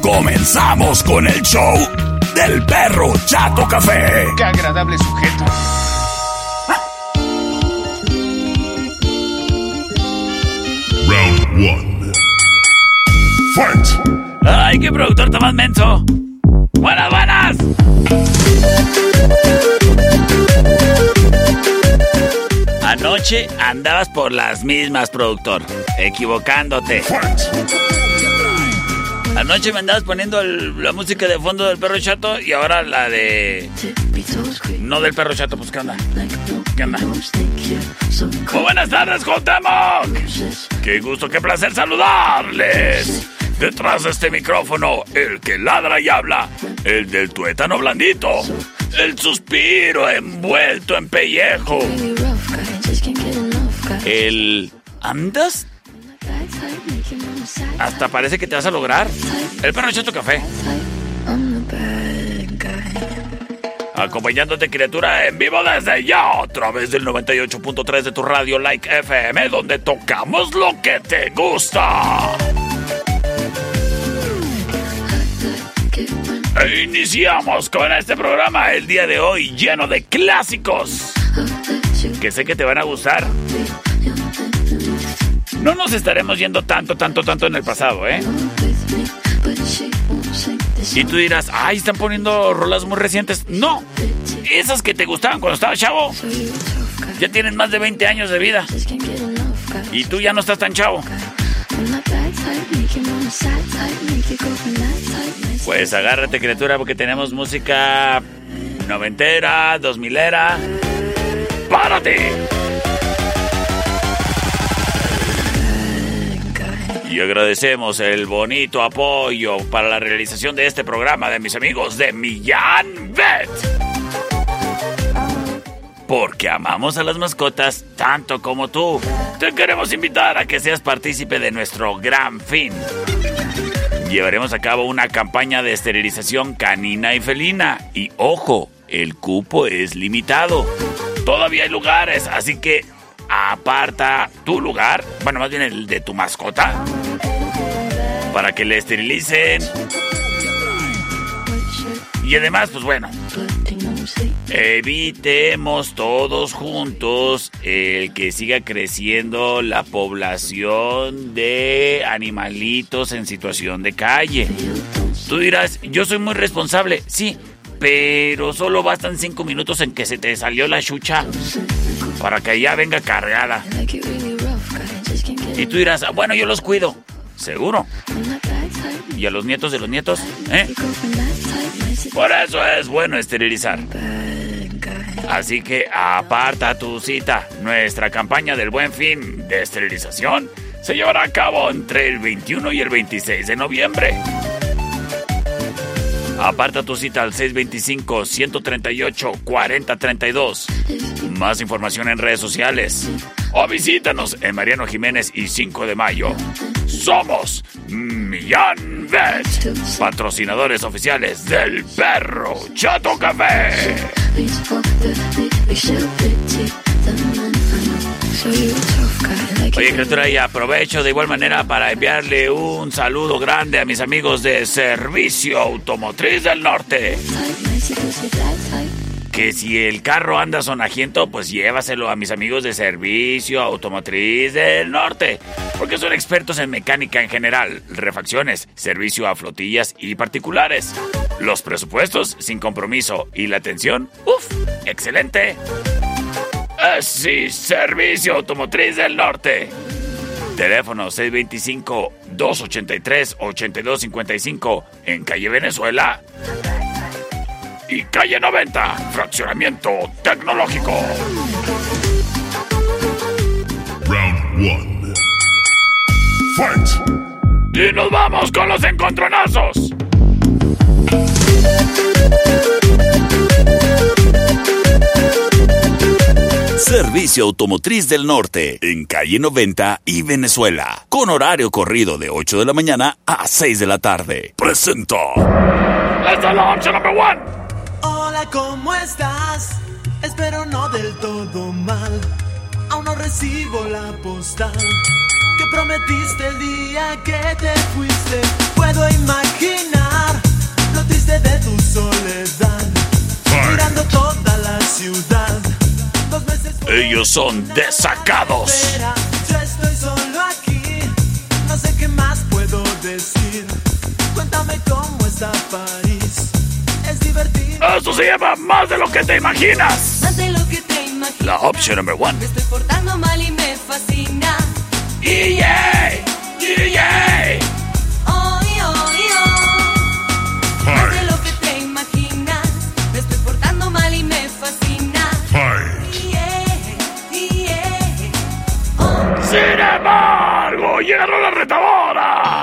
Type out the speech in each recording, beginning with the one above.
Comenzamos con el show del perro Chato Café. Qué agradable sujeto. Round 1. Fight. ¡Ay, qué productor tan más menso! ¡Buenas, buenas! Anoche andabas por las mismas, productor. Equivocándote. Anoche me andabas poniendo la música de fondo del perro chato y ahora la de. No del perro chato, pues ¿qué onda? ¿Qué onda? Muy buenas tardes, Cuauhtémoc. Qué gusto, qué placer saludarles. Detrás de este micrófono, el que ladra y habla, el del tuétano blandito, el suspiro envuelto en pellejo, el... ¿Andas? Hasta parece que te vas a lograr. El perro chato café. Acompañándote, criatura, en vivo desde ya, a través del 98.3 de tu radio Like FM, donde tocamos lo que te gusta. E iniciamos con este programa el día de hoy lleno de clásicos que sé que te van a gustar. No nos estaremos yendo tanto, tanto, tanto en el pasado, ¿eh? Y tú dirás, ay, están poniendo rolas muy recientes. No, esas que te gustaban cuando estabas chavo, ya tienen más de 20 años de vida. Y tú ya no estás tan chavo. Pues agárrate, criatura, porque tenemos música noventera, dos milera. ¡Párate! Y agradecemos el bonito apoyo para la realización de este programa de mis amigos de Millán Vet. Porque amamos a las mascotas tanto como tú. Te queremos invitar a que seas partícipe de nuestro gran fin. Llevaremos a cabo una campaña de esterilización canina y felina. Y ojo, el cupo es limitado. Todavía hay lugares, así que aparta tu lugar, bueno, más bien el de tu mascota, para que le esterilicen. Y además, pues bueno, evitemos todos juntos el que siga creciendo la población de animalitos en situación de calle. Tú dirás, yo soy muy responsable, sí, pero solo bastan cinco minutos en que se te salió la chucha para que ya venga cargada. Y tú dirás, "Ah, bueno, yo los cuido. Seguro. ¿Y a los nietos de los nietos? ¿Eh? Por eso es bueno esterilizar. Así que aparta tu cita. Nuestra campaña del buen fin de esterilización se llevará a cabo entre el 21 y el 26 de noviembre. Aparta tu cita al 625-138-4032. Más información en redes sociales. O visítanos en Mariano Jiménez y 5 de Mayo. Somos Millán Vet, patrocinadores oficiales del Perro Chato Café. Oye, criatura, y aprovecho de igual manera para enviarle un saludo grande a mis amigos de Servicio Automotriz del Norte. Que si el carro anda sonajiento, pues llévaselo a mis amigos de servicio automotriz del norte, porque son expertos en mecánica en general, refacciones, servicio a flotillas y particulares. Los presupuestos sin compromiso y la atención, uff, excelente. Así, Servicio Automotriz del Norte. Teléfono 625-283-8255 en calle Venezuela. Y calle 90, fraccionamiento tecnológico. Round 1. Fight. Y nos vamos con los encontronazos. Servicio Automotriz del Norte, en calle 90 y Venezuela, con horario corrido de 8 de la mañana a 6 de la tarde. Presenta. ¡Esta es la opción number one! Hola, ¿cómo estás? Espero no del todo mal. Aún no recibo la postal que prometiste el día que te fuiste. Puedo imaginar lo triste de tu soledad, mirando toda la ciudad. Dos meses Ellos son desacados. espera, Yo estoy solo aquí, no sé qué más puedo decir. Cuéntame cómo está París. Es divertido. Esto se llama más de lo que te imaginas. Más de lo que te imaginas. La opción number one. Me estoy portando mal y me fascina. ¡DJ! ¡DJ! Oh, oh, oh. Más de lo que te imaginas. Me estoy portando mal y me fascina. Yeah, yeah. Sin embargo, llegaron la retadora.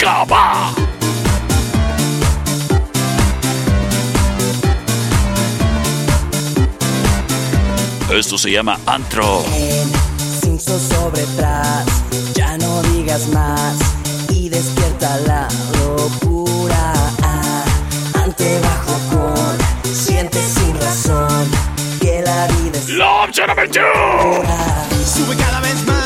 Escapa. Esto se llama antro. Cinco sobre atrás, ya no digas más y despierta la locura. Ah, ante bajo con, siente sin razón que la vida es pura. Sube cada vez más,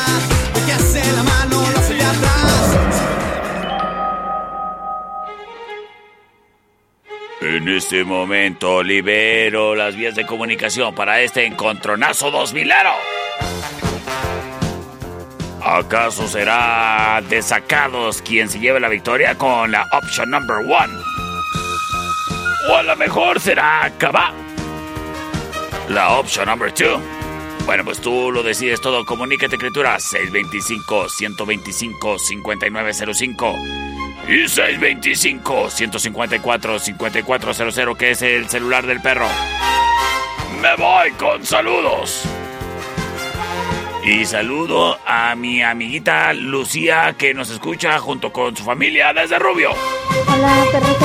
En este momento libero las vías de comunicación para este encontronazo dos milero. ¿Acaso será Desacados quien se lleve la victoria con la option number one? ¿O a lo mejor será Cabá? La option number two. Bueno, pues tú lo decides todo. Comunícate, criatura. 625-125-5905 y 625-154-5400, que es el celular del perro. Me voy con saludos. Y saludo a mi amiguita Lucía que nos escucha junto con su familia desde Rubio. Hola, paso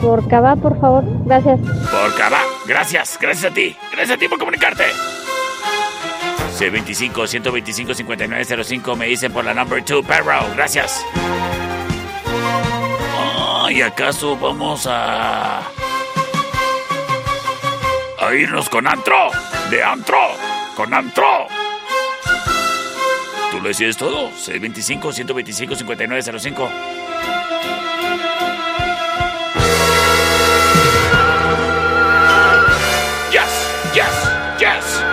por Cava, por favor. Gracias. Por Cabá. Gracias, gracias a ti. Gracias a ti por comunicarte. C25-125-5905 me dicen por la number 2, perro. Gracias. ¿Y acaso vamos a... a irnos con Antro? De Antro. Con Antro. ¿Tú lo decides todo? C25-125-5905. Yes, yes, yes.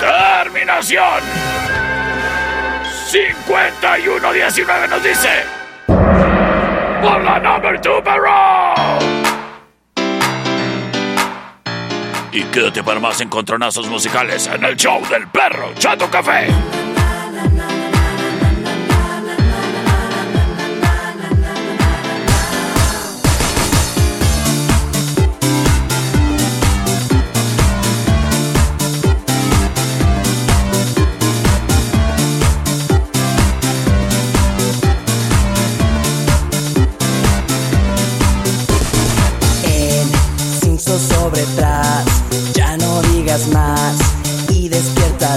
Terminación. 5119 nos dice. Por la number 2 perro. Y quédate para más encontronazos musicales en el show del perro Chato Café. Más y despierta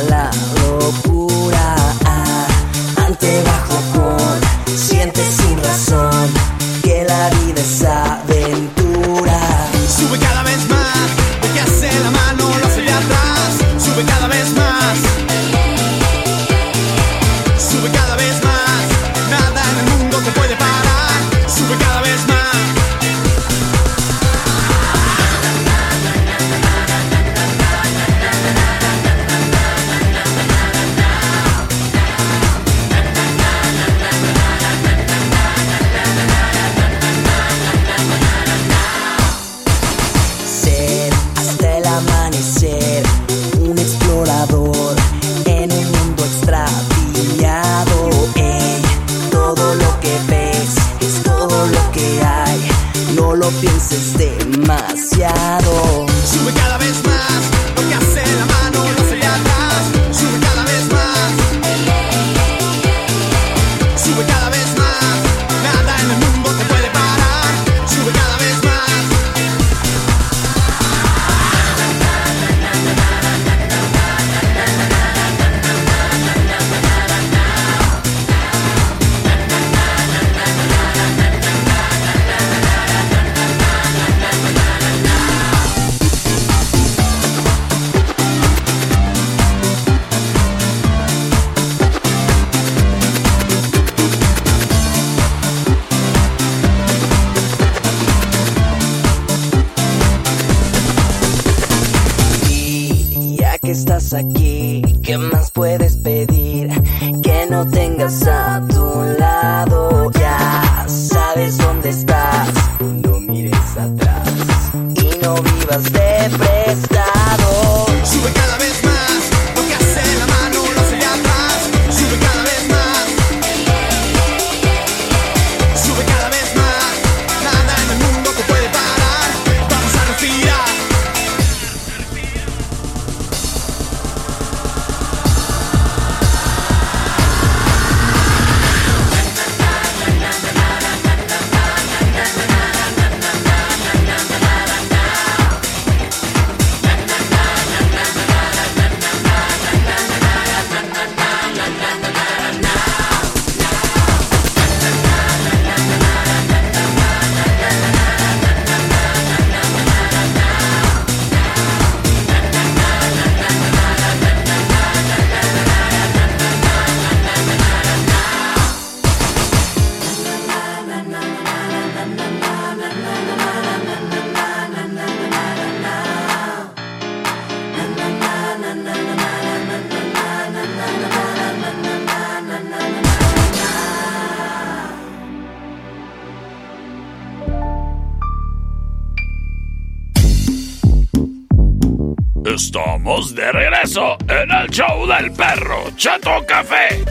Estamos de regreso en el show del perro Chato Café.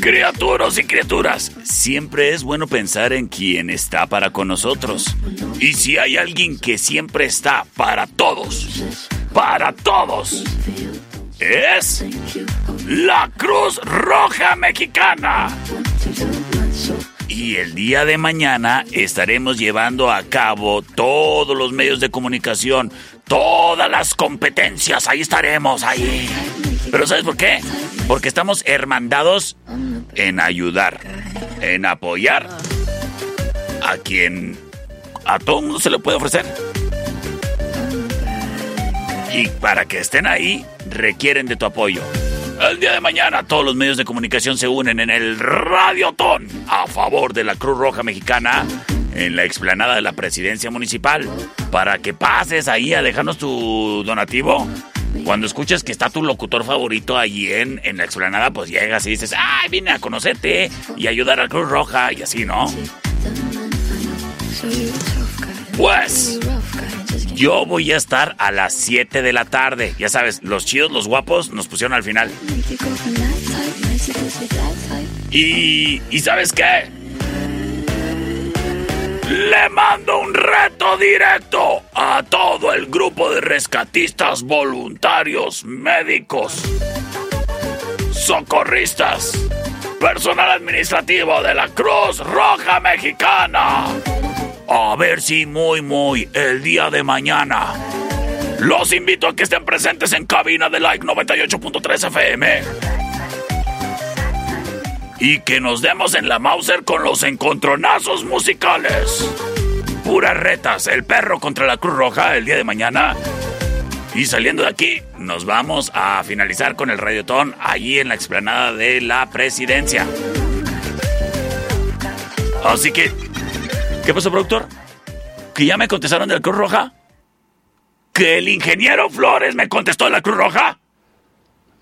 Criaturas y criaturas, siempre es bueno pensar en quien está para con nosotros. Y si hay alguien que siempre está para todos, para todos, es la Cruz Roja Mexicana. Y el día de mañana estaremos llevando a cabo todos los medios de comunicación, todas las competencias, ahí estaremos, ahí. Pero ¿sabes por qué? Porque estamos hermandados en ayudar, en apoyar a quien a todo mundo se le puede ofrecer. Y para que estén ahí, requieren de tu apoyo. El día de mañana todos los medios de comunicación se unen en el Radiotón a favor de la Cruz Roja Mexicana en la explanada de la presidencia municipal para que pases ahí a dejarnos tu donativo. Cuando escuches que está tu locutor favorito allí en, en la explanada, pues llegas y dices, ay, vine a conocerte y ayudar a Cruz Roja y así, ¿no? Pues yo voy a estar a las 7 de la tarde. Ya sabes, los chidos, los guapos nos pusieron al final. Y, ¿y sabes qué? Le mando un reto directo a todo el grupo de rescatistas voluntarios, médicos, socorristas, personal administrativo de la Cruz Roja Mexicana. A ver si muy, muy el día de mañana Los invito a que estén presentes en cabina de Like 98.3 FM. Y que nos demos en la Mauser con los encontronazos musicales. Puras retas, el perro contra la Cruz Roja el día de mañana. Y saliendo de aquí, nos vamos a finalizar con el radiotón allí en la explanada de la presidencia. Así que, ¿qué pasó, productor? ¿Que ya me contestaron de la Cruz Roja? ¿Que el ingeniero Flores me contestó de la Cruz Roja?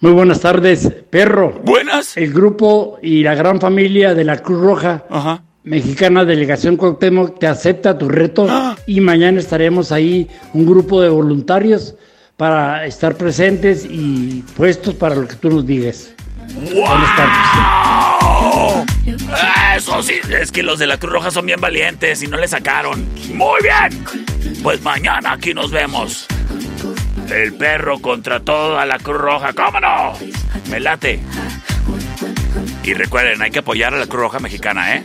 Muy buenas tardes, perro. Buenas. El grupo y la gran familia de la Cruz Roja Ajá. Mexicana Delegación Cuauhtémoc te acepta tu reto ¡Ah! y mañana estaremos ahí un grupo de voluntarios para estar presentes y puestos para lo que tú nos digas. Buenas tardes. Eso sí, es que los de la Cruz Roja son bien valientes y no le sacaron. Muy bien. Pues mañana aquí nos vemos. El perro contra toda la Cruz Roja. ¿Cómo no? Me late. Y recuerden, hay que apoyar a la Cruz Roja mexicana, ¿eh?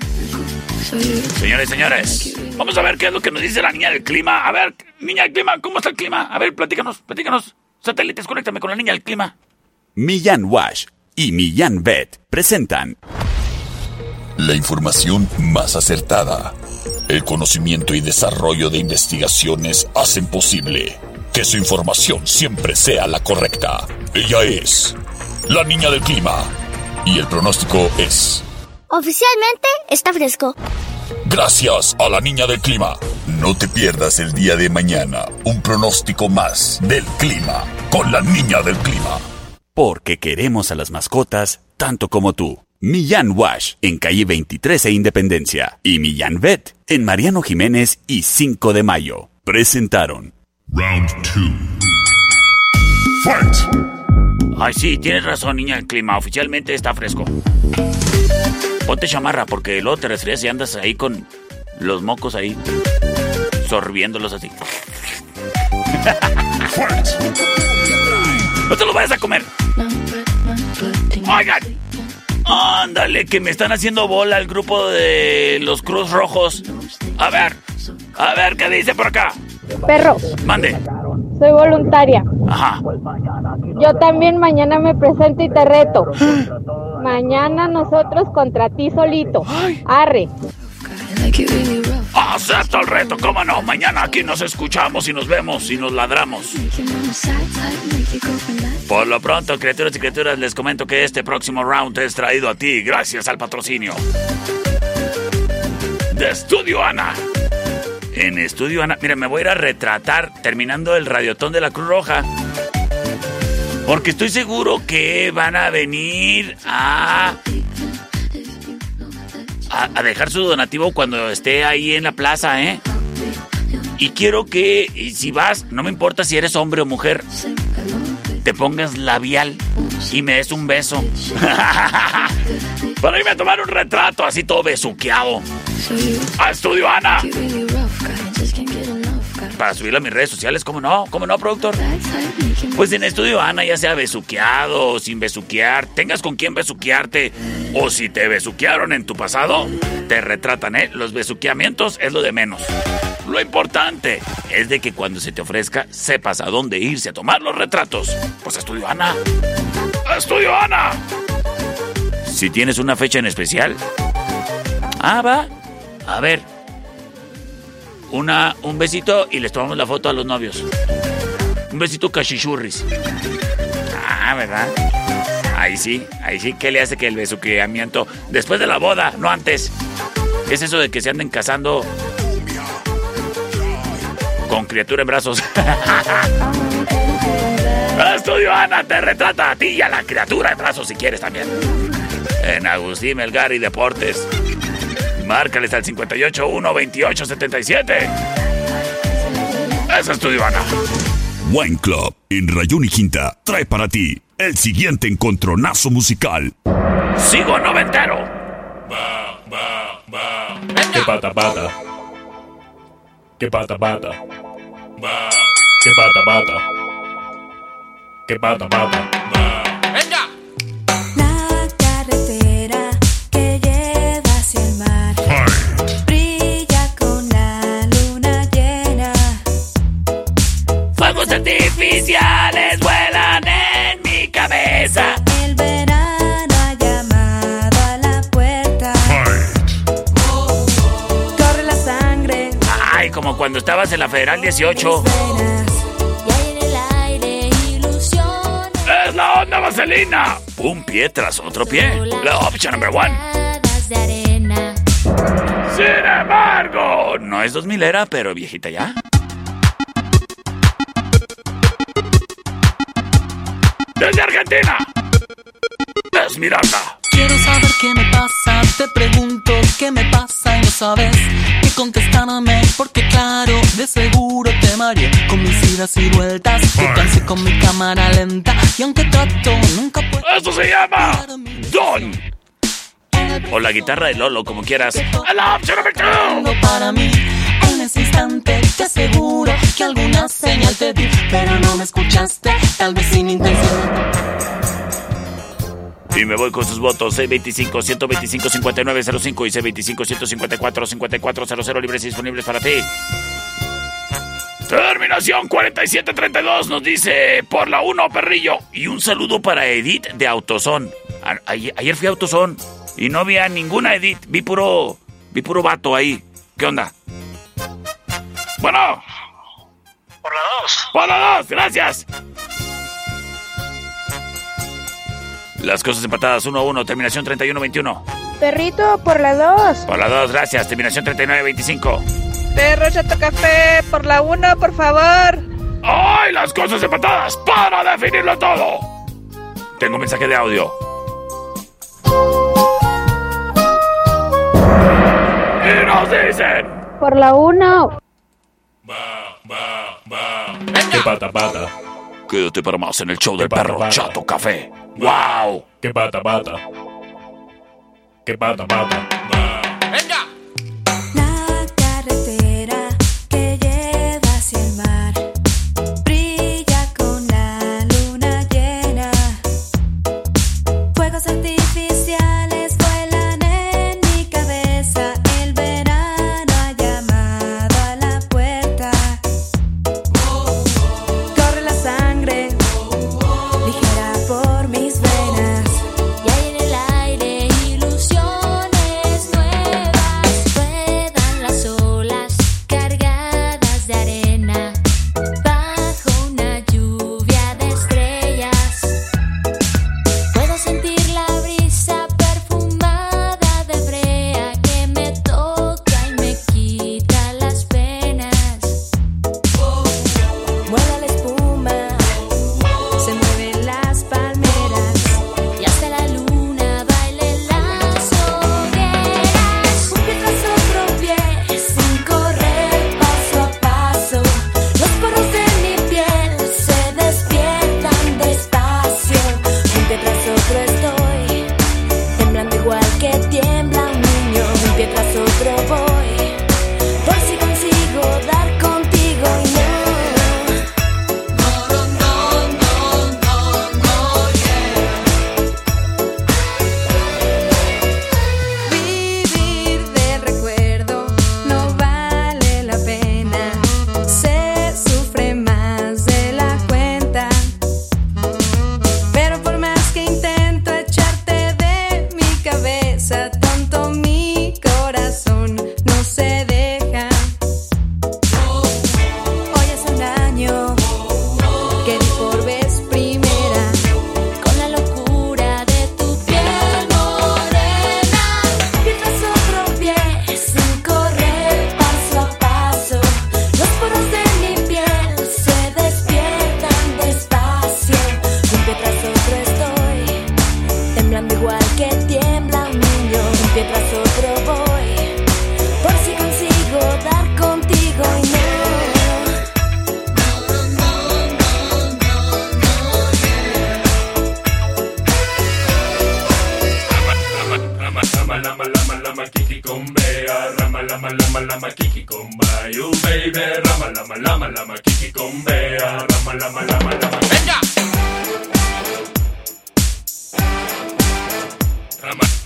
Señores y señores, vamos a ver qué es lo que nos dice la niña del clima. A ver, niña del clima, ¿cómo está el clima? A ver, platícanos, platícanos. Satélites, conéctame con la niña del clima. Millán Wash y Millán Vet presentan la información más acertada. El conocimiento y desarrollo de investigaciones hacen posible que su información siempre sea la correcta. Ella es la niña del clima y el pronóstico es Oficialmente está fresco. gracias a la niña del clima. No te pierdas el día de mañana un pronóstico más del clima con la niña del clima. Porque queremos a las mascotas tanto como tú. Millán Wash en calle 23 e Independencia y Millán Vet en Mariano Jiménez y 5 de Mayo. Presentaron Round 2. Fight! Ay, sí, tienes razón, niña del clima. Oficialmente está fresco. Ponte chamarra porque luego te resfrías y andas ahí con los mocos ahí. Sorbiéndolos así. Fight! No te lo vayas a comer. Oigan. Ándale, que me están haciendo bola el grupo de los Cruz Rojos. A ver, a ver qué dice por acá. Perro, Mande. soy voluntaria. Ajá. Yo también mañana me presento y te reto. Mañana nosotros contra ti solito. Arre. Acepto el reto, cómo no. Mañana aquí nos escuchamos y nos vemos y nos ladramos. Por lo pronto, criaturas y criaturas, les comento que este próximo round es traído a ti gracias al patrocinio de Estudio Ana. En Estudio Ana, mira, me voy a ir a retratar terminando el radiotón de la Cruz Roja. Porque estoy seguro que van a venir a a, a dejar su donativo cuando esté ahí en la plaza, ¿eh? Y quiero que, y si vas, no me importa si eres hombre o mujer, te pongas labial y me des un beso. Para irme a tomar un retrato así todo besuqueado. A Estudio Ana. Para subirlo a mis redes sociales, ¿cómo no? ¿Cómo no, productor? Pues en Estudio Ana, ya sea besuqueado o sin besuquear, tengas con quién besuquearte o si te besuquearon en tu pasado, te retratan, ¿eh? Los besuqueamientos es lo de menos. Lo importante es de que cuando se te ofrezca, sepas a dónde irse a tomar los retratos. Pues Estudio Ana. ¡A Estudio Ana! Si tienes una fecha en especial. Ah, va. A ver. Una, un besito y les tomamos la foto a los novios. Un besito cachichurris. Ah, ¿verdad? Ahí sí, ahí sí. ¿Qué le hace que el besuqueamiento después de la boda, no antes? ¿Qué es eso de que se anden casando con criatura en brazos? Estudio Ana te retrata a ti y a la criatura en brazos si quieres también. En Agustín Melgar y Deportes. Márcales al 581 2877. Es Estudio Ana. Wine Club en Rayón y Quinta trae para ti el siguiente encontronazo musical. Sigo noventero. ¿Qué pata pata? ¿Qué pata pata? ¿Qué pata pata? ¿Qué pata pata? Cabeza. El verano ha llamado a la puerta. Corre la sangre. Ay, como cuando estabas en la Federal 18. Y hay en el aire ilusiones. ¡Es la onda vaselina! Un pie tras otro pie. La opción number one. Sin embargo, no es 2000 era, pero viejita ya. Desde Argentina. Esmiralda. Quiero saber qué me pasa, te pregunto qué me pasa y no sabes qué contestarme porque claro, de seguro te mareé con mis idas y vueltas, te cansé con mi cámara lenta y aunque trato nunca puedo... Eso se llama Don. O la guitarra de Lolo, como quieras. La opción number two. Para mí, ese instante te aseguro que alguna señal te di, pero no me escuchaste, tal vez sin intención. Y me voy con sus votos. C25-125-5905 y C25-154-5400 libres y disponibles para ti. Terminación 4732 nos dice por la 1 Perrillo. Y un saludo para Edith de Autosón. A- Ayer, fui a Autosón y no vi a ninguna Edith. Vi puro, vi puro vato ahí. ¿Qué onda? Bueno. Por la 2. Por la 2, gracias. Las cosas empatadas 1 a 1, terminación 31-21. Perrito por la 2. Por la 2, gracias, terminación 39-25. Perro Chato Café por la 1, por favor. ¡Ay, las cosas empatadas! ¡Para definirlo todo! Tengo un mensaje de audio. Y nos dicen... Por la 1. Que pata pata. Quédate para más en el show del perro. Chato Café. ¡Wow! Que pata pata. Que pata pata.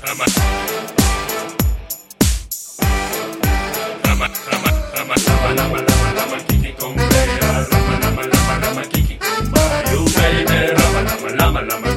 Lama, lama, lama,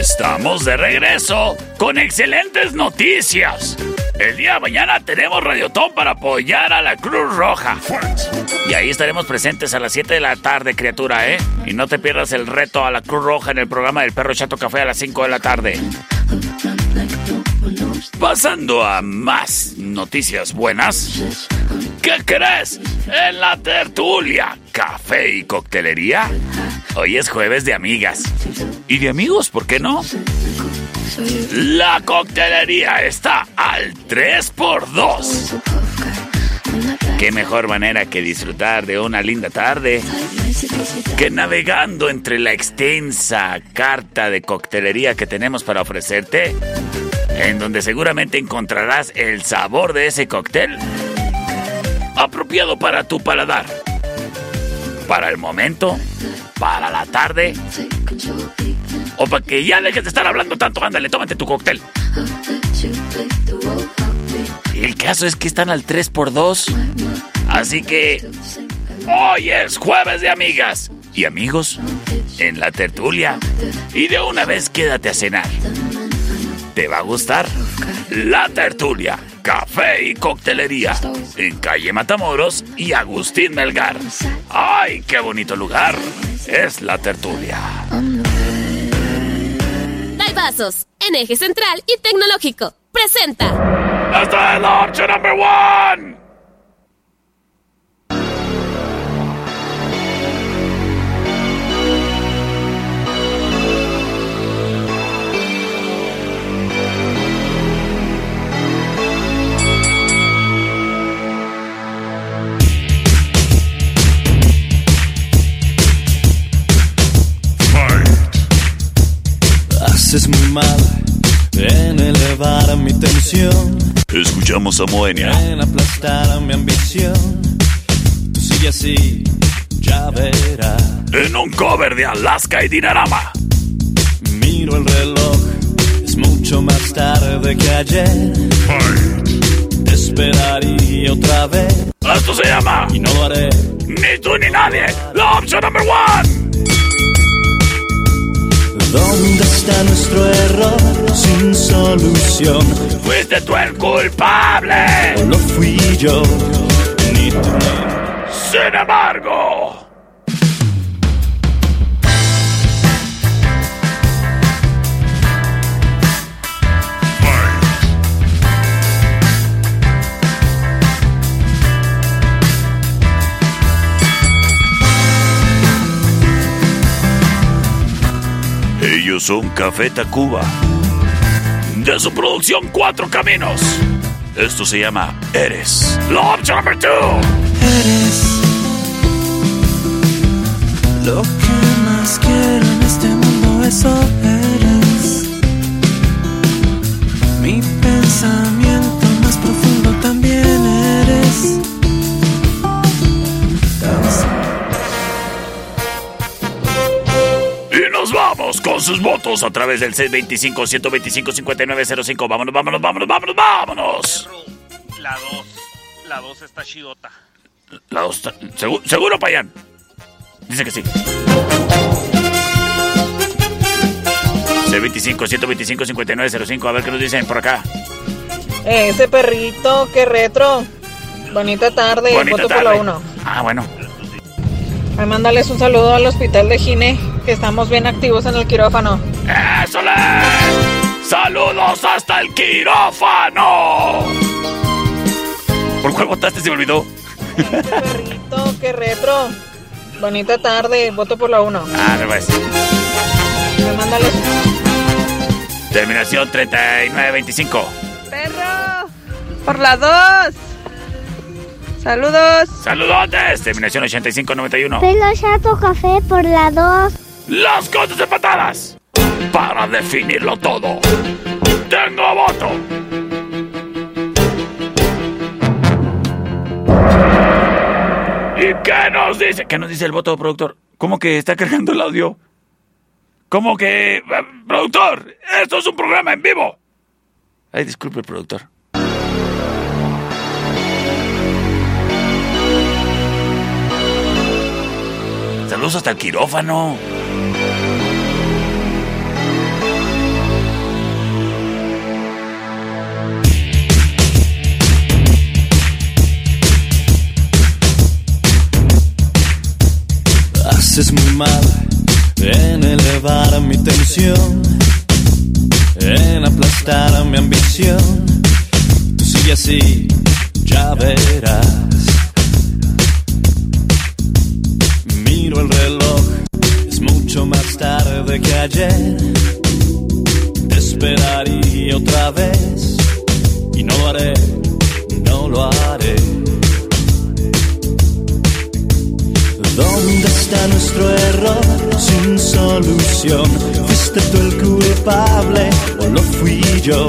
Estamos de regreso con excelentes noticias. El día de mañana tenemos Radiotón para apoyar a la Cruz Roja. Y ahí estaremos presentes a las 7 de la tarde, criatura, ¿eh? Y no te pierdas el reto a la Cruz Roja en el programa del Perro Chato Café a las 5 de la tarde. Pasando a más noticias buenas. ¿Qué crees? En la tertulia, café y coctelería. Hoy es jueves de amigas. Y de amigos, ¿por qué no? La coctelería está al 3x2. Qué mejor manera que disfrutar de una linda tarde que navegando entre la extensa carta de coctelería que tenemos para ofrecerte, en donde seguramente encontrarás el sabor de ese cóctel apropiado para tu paladar. Para el momento, para la tarde, o para que ya dejes de estar hablando tanto, ándale, tómate tu cóctel. El caso es que están al 3x2. Así que hoy es jueves de amigas y amigos en la tertulia. Y de una vez quédate a cenar. ¿Te va a gustar? La tertulia, café y coctelería. En calle Matamoros y Agustín Melgar. ¡Ay, qué bonito lugar! Es la tertulia. Vasos, en eje central y tecnológico. Presenta. ¡Esta es la opción number one! Haces muy mal en elevar mi tensión, Escuchamos a Moenia. en aplastar mi ambición. Tú sigue así, ya verás. En un cover de Alaska y Dinarama. Miro el reloj, es mucho más tarde que ayer. Te esperaría otra vez. Esto se llama. Y no lo haré. Ni tú ni nadie. La opción number one. ¿Dónde está nuestro error sin solución? Fuiste tú el culpable. ¿O lo fui yo? Ni tú Sin embargo. Ellos son Café Tacuba. De su producción Cuatro Caminos. Esto se llama Eres. Opción number two. Eres a través del 625-125-5905. Vámonos, vámonos, vámonos, vámonos, vámonos. La 2. La 2 está chidota. La 2 está... ¿Seguro, seguro Payán? Dice que sí. C25-125-5905. A ver qué nos dicen por acá. Ese perrito, qué retro. Bonita tarde, Bonita voto por la tarde. 1. Ah, bueno. Mándales un saludo al hospital de Gine, que estamos bien activos en el quirófano. ¡Eso le! ¡Saludos hasta el quirófano! ¿Por cuál votaste? Se me olvidó. Perrito, qué retro. Bonita tarde, voto por la 1. Ah, me parece. Ay, mándales Terminación 3925. Perro, por la 2. Saludos. Saludotes. Terminación 8591. Pelo chato café por la 2. Las cosas de patadas. Para definirlo todo. Tengo voto. ¿Y qué nos dice? ¿Qué nos dice el voto, productor? ¿Cómo que está cargando el audio? ¿Cómo que... eh, productor, esto es un programa en vivo. Ay, disculpe, productor. Saludos hasta el quirófano. Haces muy mal en elevar mi tensión, en aplastar mi ambición. Tú sigue así, ya verás. Miro el reloj, es mucho más tarde que ayer. Te esperaría otra vez y no lo haré, no lo haré. ¿Dónde está nuestro error sin solución? ¿Fuiste tú el culpable o lo fui yo?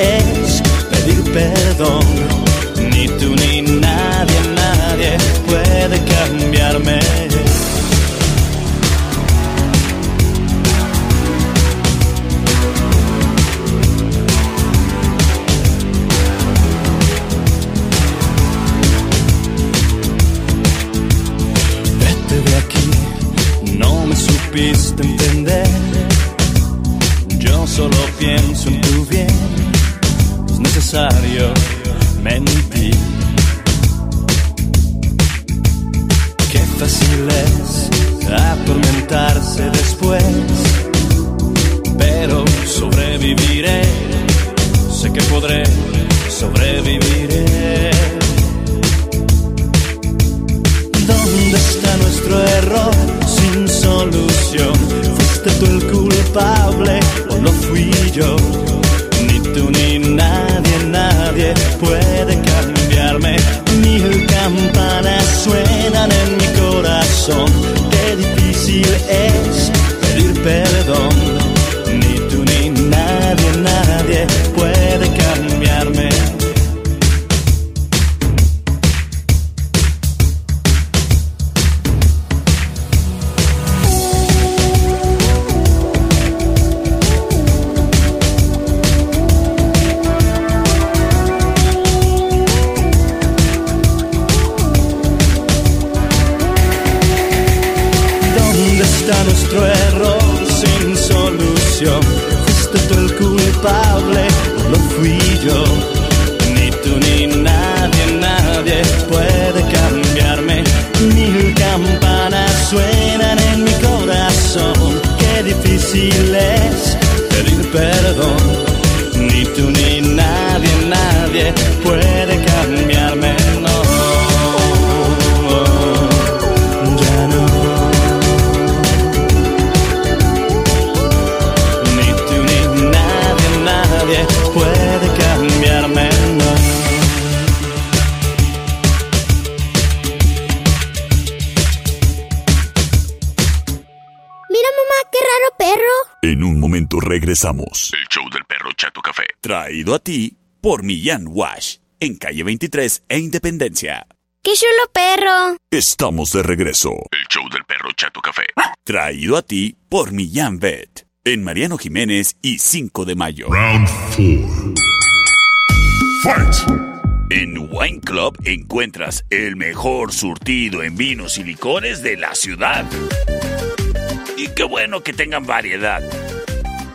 Es pedir perdón. Ni tú ni nadie, nadie puede cambiarme. Regresamos. El show del perro Chato Café. Traído a ti por Millán Wash, en calle 23 e Independencia. ¡Qué chulo perro! Estamos de regreso. El show del perro Chato Café. Traído a ti por Millán Vet, en Mariano Jiménez y 5 de mayo. Round 4. Fight. En Wine Club encuentras el mejor surtido en vinos y licores de la ciudad. Y qué bueno que tengan variedad.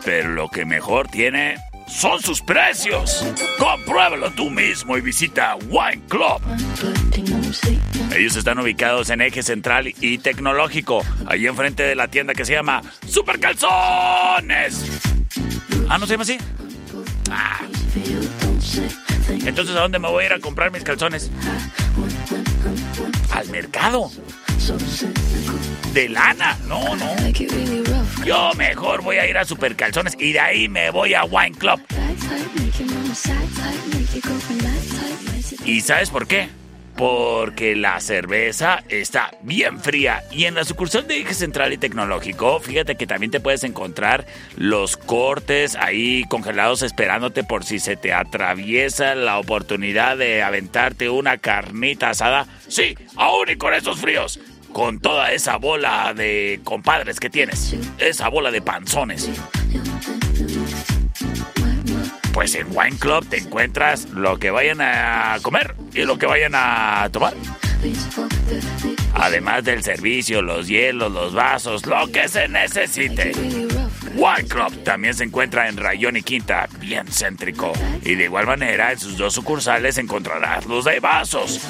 Pero lo que mejor tiene son sus precios. Compruébalo tú mismo y visita Wine Club. Ellos están ubicados en Eje Central y Tecnológico, ahí enfrente de la tienda que se llama Super Calzones. Ah, ¿no se llama así? Ah. Entonces, ¿a dónde me voy a ir a comprar mis calzones? Al mercado. De lana, no, no. Yo mejor voy a ir a Super Calzones y de ahí me voy a Wine Club. ¿Y sabes por qué? Porque la cerveza está bien fría y en la sucursal de Eje Central y Tecnológico, fíjate que también te puedes encontrar los cortes ahí congelados esperándote por si se te atraviesa la oportunidad de aventarte una carnita asada. Sí, aún y con esos fríos. Con toda esa bola de compadres que tienes. Esa bola de panzones. Pues en Wine Club te encuentras lo que vayan a comer y lo que vayan a tomar. Además del servicio, los hielos, los vasos, lo que se necesite. Club también se encuentra en Rayón y Quinta, bien céntrico. Y de igual manera, en sus dos sucursales encontrarás los de vasos.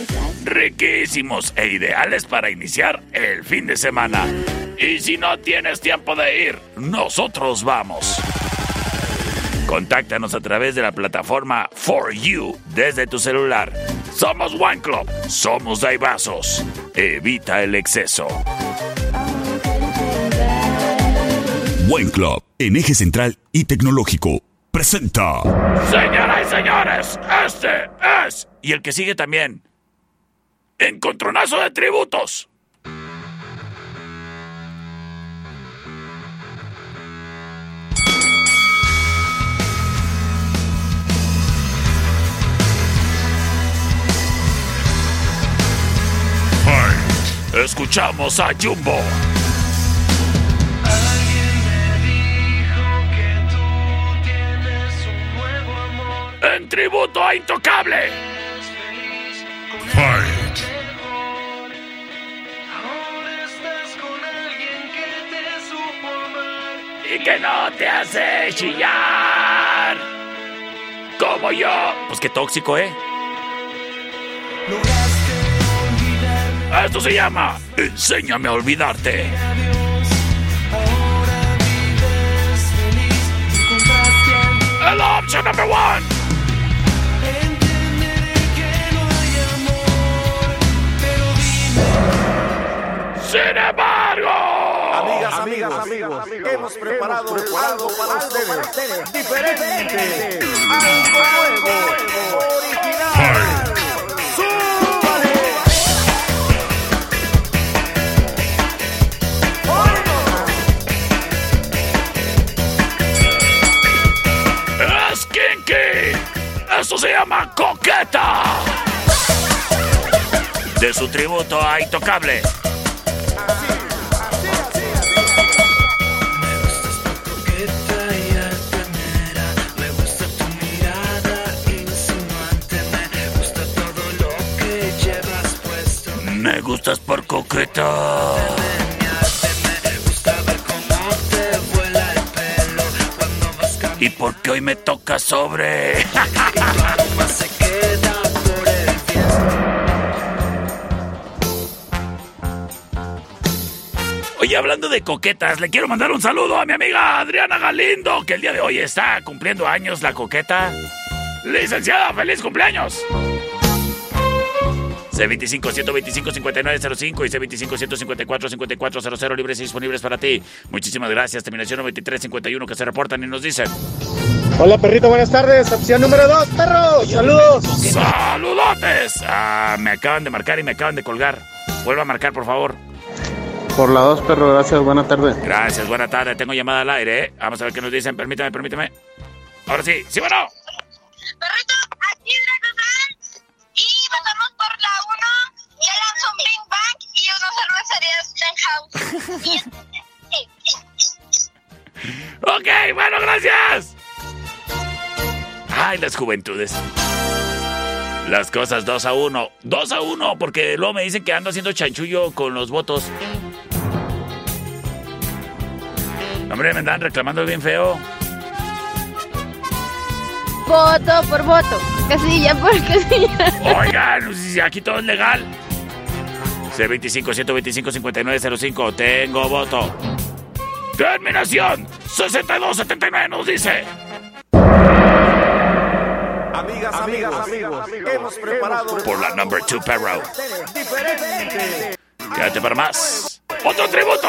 Riquísimos e ideales para iniciar el fin de semana. Y si no tienes tiempo de ir, nosotros vamos. Contáctanos a través de la plataforma For You desde tu celular. Somos Wine Club, somos Daibazos. Evita el exceso. Wine Club, en eje central y tecnológico, presenta. Señoras y señores, este es. Y el que sigue también. Encontronazo de tributos. Escuchamos a Jumbo. Tributo a Intocable. Fight. Y que no te hace chillar. Como yo. Pues qué tóxico, ¿eh? Esto se llama Enséñame a olvidarte. El option number one. Sin embargo, Amigas, amigas, amigos, hemos preparado, algo para ustedes. Diferente, algo nuevo, original. Es Kinky. Eso se llama Coqueta. De su tributo a Intocable. Me gustas por coqueta. Y porque hoy me toca sobre. Oye, hablando de coquetas, le quiero mandar un saludo a mi amiga Adriana Galindo, que el día de hoy está cumpliendo años la coqueta. Licenciada, feliz cumpleaños. C25-125-5905 y C25-154-5400 libres y disponibles para ti. Muchísimas gracias. Terminación 9351 que se reportan y nos dicen. Hola perrito, buenas tardes. Opción número dos, perro. Saludos. ¡Saludotes! Ah, me acaban de marcar y me acaban de colgar. Vuelva a marcar, por favor. Por la dos, perro, gracias, buena tarde. Gracias, buena tarde. Tengo llamada al aire, ¿eh? Vamos a ver qué nos dicen. Permítame, permítame. Ahora sí, sí, bueno. Perrito, pasamos por la 1, ya lanzó un Big Bang y una cervecería Stenhouse. Ok, bueno, gracias. Ay, las juventudes. Las cosas 2 a 1. 2 a 1, porque luego me dicen que ando haciendo chanchullo con los votos. Hombre, me andan reclamando bien feo. Voto por voto. Casilla por casilla. Oigan, aquí todo es legal. C25-125-5905. Tengo voto. Terminación 6279 nos dice. Amigas, amigas, amigos, hemos preparado Por la number 2 perro. diferente. Quédate para más. Otro tributo.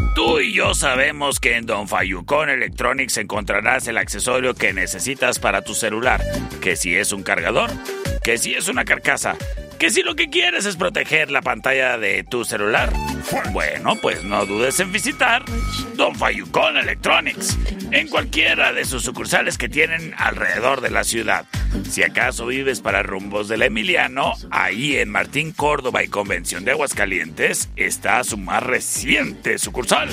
Tú y yo sabemos que en Don Fayucón Electronics encontrarás el accesorio que necesitas para tu celular. Que si es un cargador, que si es una carcasa, Que si lo que quieres es proteger la pantalla de tu celular, bueno, pues no dudes en visitar Don Fayucón Electronics en cualquiera de sus sucursales que tienen alrededor de la ciudad. Si acaso vives para rumbos del Emiliano, ahí en Martín Córdoba y Convención de Aguascalientes está su más reciente sucursal.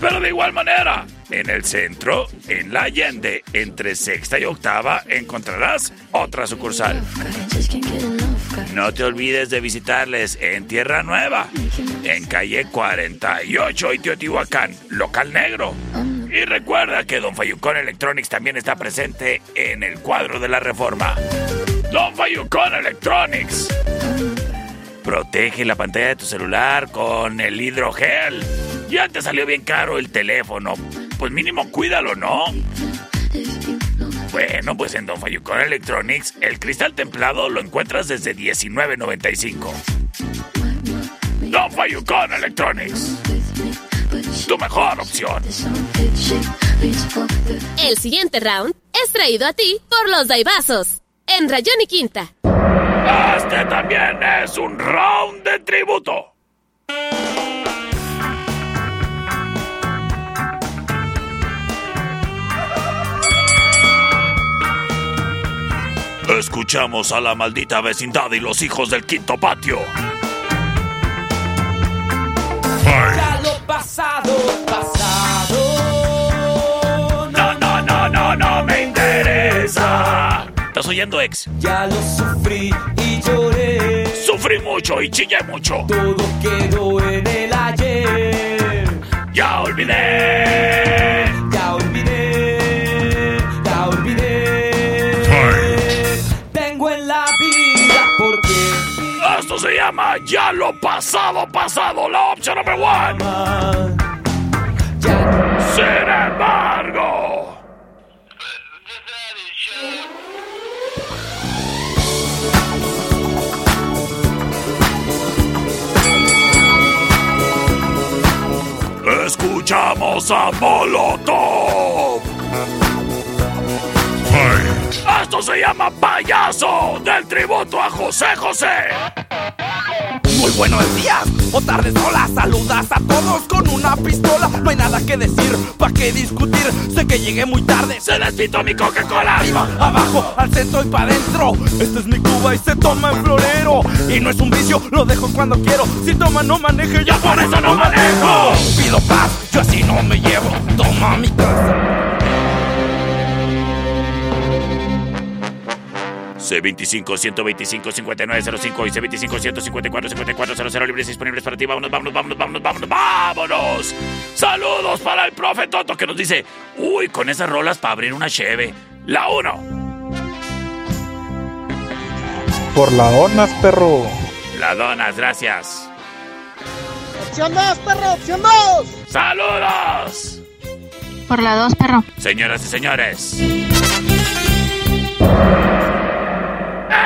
Pero de igual manera, en el centro, en la Allende, entre sexta y octava, encontrarás otra sucursal. No te olvides de visitarles en Tierra Nueva, en calle 48 y Teotihuacán, local negro. Y recuerda que Don Fayucón Electronics también está presente en el cuadro de la reforma. Don Fayucón Electronics. Protege la pantalla de tu celular con el hidrogel. Ya te salió bien caro el teléfono. Pues mínimo cuídalo, ¿no? Bueno, pues en Don Fayucón Electronics, el cristal templado lo encuentras desde $19.95. Don Fayucón Electronics. Tu mejor opción. El siguiente round es traído a ti por los Daibazos, en Rayón y Quinta. Este también es un round de tributo. Escuchamos a la maldita vecindad y los hijos del quinto patio. Ya lo pasado, pasado. No, no, no, no, no me interesa. ¿Estás oyendo, ex? Ya lo sufrí y lloré. Sufrí mucho y chillé mucho. Todo quedó en el ayer. Ya olvidé. Llama Ya lo pasado, pasado. La opción number one. Sin embargo. Escuchamos a Molotov. Esto se llama payaso del tributo a José José. Muy buenos días o tardes, hola, saludas a todos con una pistola. No hay nada que decir, pa' qué discutir. Sé que llegué muy tarde. Se despitó mi Coca-Cola. Arriba, abajo, al centro y pa' adentro. Esta es mi Cuba y se toma en florero. Y no es un vicio, lo dejo cuando quiero. Si toma, no maneje, yo por eso no manejo. Pido paz, yo así no me llevo. Toma mi casa. C25 125 5905 y C25 154 5400 libres disponibles para ti. Vámonos, vámonos, vámonos, vámonos, vámonos, vámonos. Saludos para el profe Toto que nos dice, uy, con esas rolas para abrir una cheve. La 1. Por la ONAS, perro. La donas, gracias. Opción 2, perro, opción 2. Saludos. Por la 2, perro. Señoras y señores.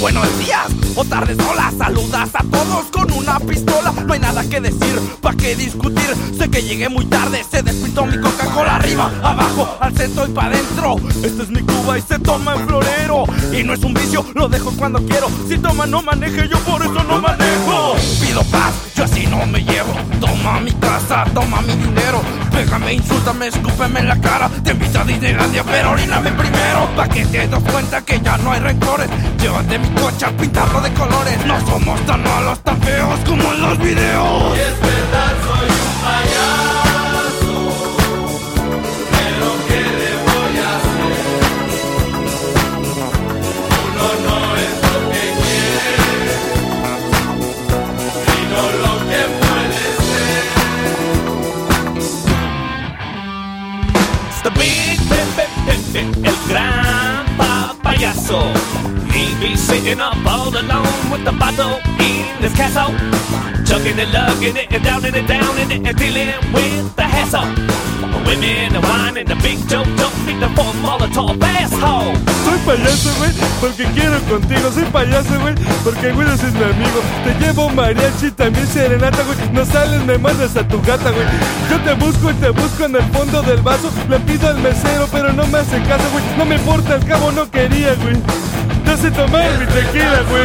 buenos días o tardes, hola, saludas a todos con una pistola. No hay nada que decir, pa' qué discutir. Sé que llegué muy tarde, se despintó mi Coca-Cola arriba, abajo, al centro y pa' adentro. Esta es mi Cuba y se toma en florero. Y no es un vicio, lo dejo cuando quiero. Si toma, no maneje, yo por eso no manejo. Pido paz, yo no me llevo. Toma mi casa, toma mi dinero. Pégame, insúltame, escúpeme en la cara. Te invito a Disneylandia, pero oríname primero. Pa' que te das cuenta que ya no hay rencores. Llévate mi coche a pintarlo de colores. No somos tan malos, tan feos como en los videos. Es verdad, ser. Sitting up all alone with the bottle his and lugging it and it and dealing with the. Women and wine and the big. Soy payaso, güey, porque quiero contigo. Soy payaso, güey, porque güey es mi amigo. Te llevo mariachi, también serenata, güey. No sales, me mandas a tu gata, güey. Yo te busco y te busco en el fondo del vaso. Le pido al mesero, pero no me hace caso, güey. No me importa, al cabo no quería, güey. Te hace tomar mi tequila, güey.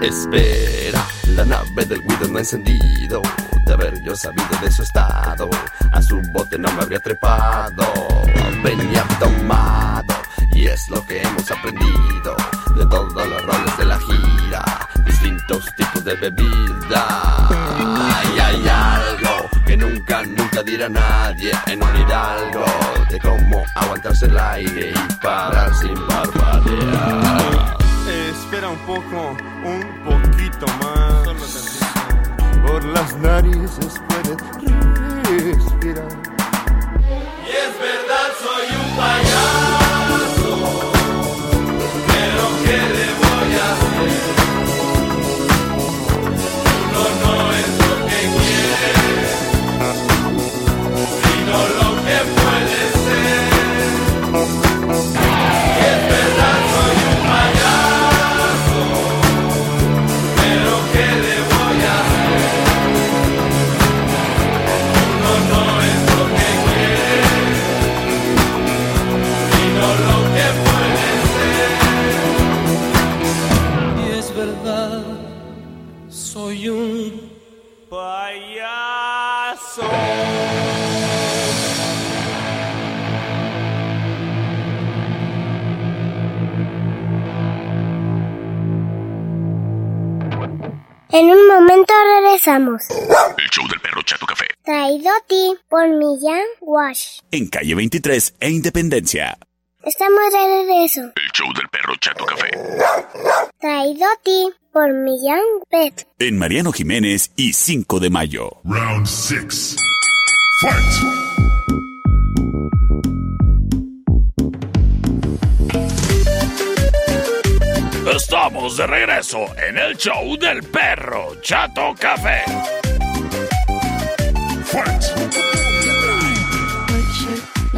Espera, la nave del Guido no ha encendido. De haber yo sabido de su estado, a su bote no me habría trepado. Venía tomado, y es lo que hemos aprendido de todos los roles de la gira. Distintos tipos de bebida. Hay, hay algo que nunca, nunca dirá nadie en un hidalgo de cómo aguantarse el aire y parar sin barbadear. Espera un poco, un poquito más. Por las narices regresamos. El show del perro Chato Café. Traído a ti por Millán Wash. En calle 23 e Independencia. Estamos de regreso. El show del perro Chato Café. Traído a ti por Millán Pet. En Mariano Jiménez y 5 de mayo. Round 6. Fight! Estamos de regreso en el show del perro Chato Café.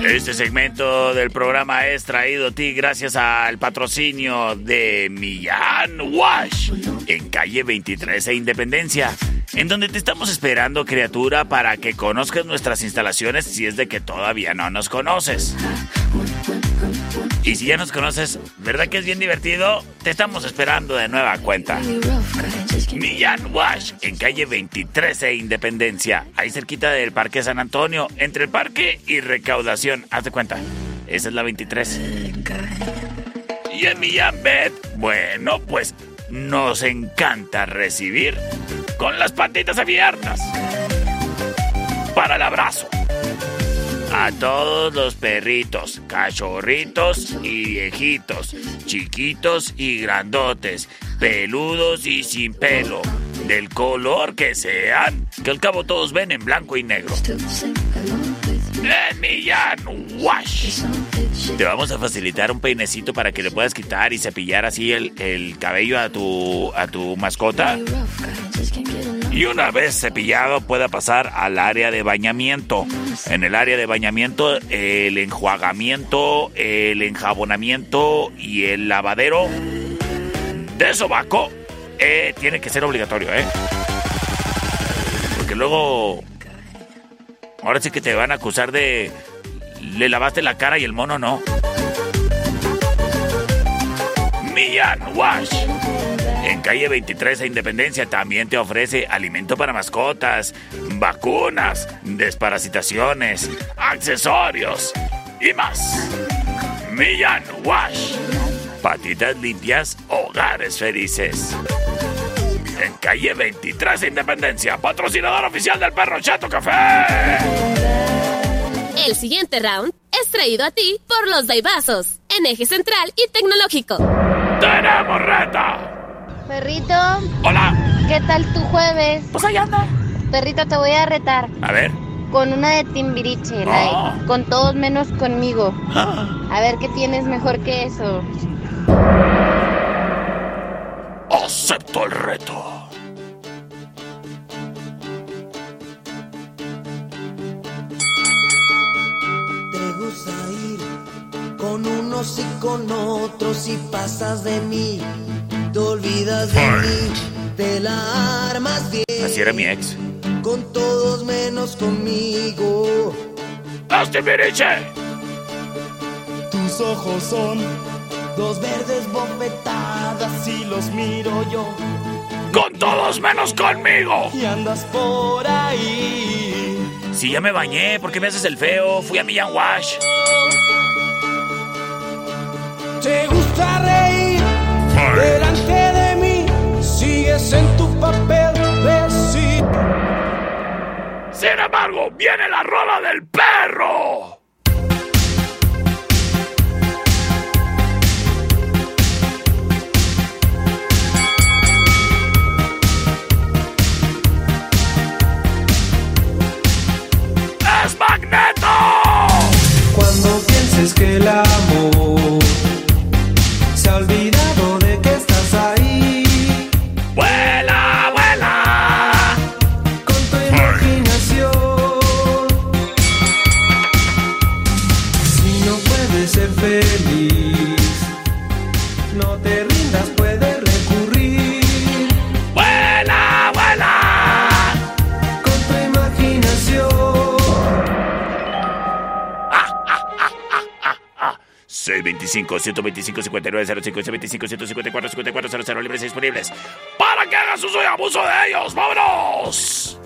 Este segmento del programa es traído a ti gracias al patrocinio de Millán Wash en calle 23 e Independencia, en donde te estamos esperando, criatura, para que conozcas nuestras instalaciones si es de que todavía no nos conoces. Y si ya nos conoces, ¿verdad que es bien divertido? Te estamos esperando de nueva cuenta. Millán Wash, en calle 23 e Independencia, ahí cerquita del Parque San Antonio, entre el parque y recaudación. Haz de cuenta, esa es la 23. Y en Millán Bet, bueno, pues nos encanta recibir con las patitas abiertas para el abrazo. A todos los perritos, cachorritos y viejitos, chiquitos y grandotes, peludos y sin pelo, del color que sean, que al cabo todos ven en blanco y negro. Millán Wash. Te vamos a facilitar un peinecito para que le puedas quitar y cepillar así el, el cabello a tu, a tu mascota. Y una vez cepillado pueda pasar al área de bañamiento. En el área de bañamiento, el enjuagamiento, el enjabonamiento y el lavadero de sobaco eh, tiene que ser obligatorio, ¿eh? Porque luego... Ahora sí que te van a acusar de... Le lavaste la cara y el mono no. Millán Wash. En calle 23 de Independencia también te ofrece alimento para mascotas, vacunas, desparasitaciones, accesorios y más. Millán Wash. Patitas limpias, hogares felices. En calle 23 de Independencia, patrocinador oficial del perro Chato Café. El siguiente round es traído a ti por los Daibazos, en eje central y tecnológico. ¡Tenemos reta! Perrito. Hola. ¿Qué tal tu jueves? Pues ahí anda. Perrito, te voy a retar A ver. con una de Timbiriche, de con todos menos conmigo. Ah. A ver qué tienes mejor que eso. Acepto el reto. Te gusta ir con unos y con otros y pasas de mí. Te olvidas de mí, te la armas bien. Así era mi ex. Con todos menos conmigo. ¡Los Timbiriche! Tus ojos son dos verdes bofetadas y los miro yo. ¡Con todos menos conmigo! Y andas por ahí. Si ya me bañé, ¿por qué me haces el feo? Fui a Millán Wash. Te gusta reír delante de mí. Sigues en tu papel de sí. Sin embargo, viene la rola del perro. Magneto! Cuando pienses que el amor se ha olvidado de que estás ahí. ¡Vuela, vuela! Con tu imaginación. Si no puedes ser feliz, no te 625 125 59 05 625 154 54 00 libres y disponibles para que hagas uso y abuso de ellos. ¡Vámonos!